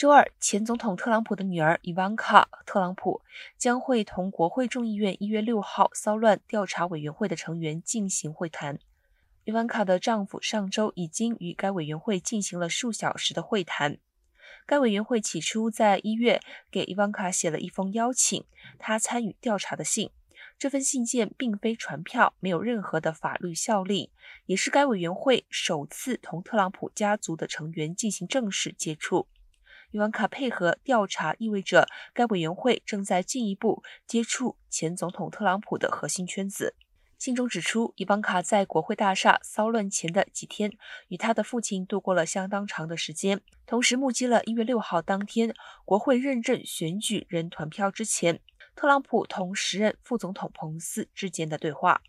周二，前总统特朗普的女儿伊万卡·特朗普将会同国会众议院一月六号骚乱调查委员会的成员进行会谈。伊万卡的丈夫上周已经与该委员会进行了数小时的会谈。该委员会起初在一月给伊万卡写了一封邀请她参与调查的信。这份信件并非传票，没有任何的法律效力，也是该委员会首次同特朗普家族的成员进行正式接触。伊万卡配合调查，意味着该委员会正在进一步接触前总统特朗普的核心圈子。信中指出，伊万卡在国会大厦骚乱前的几天，与他的父亲度过了相当长的时间，同时目击了一月六号当天国会认证选举人团票之前，特朗普同时任副总统彭斯之间的对话。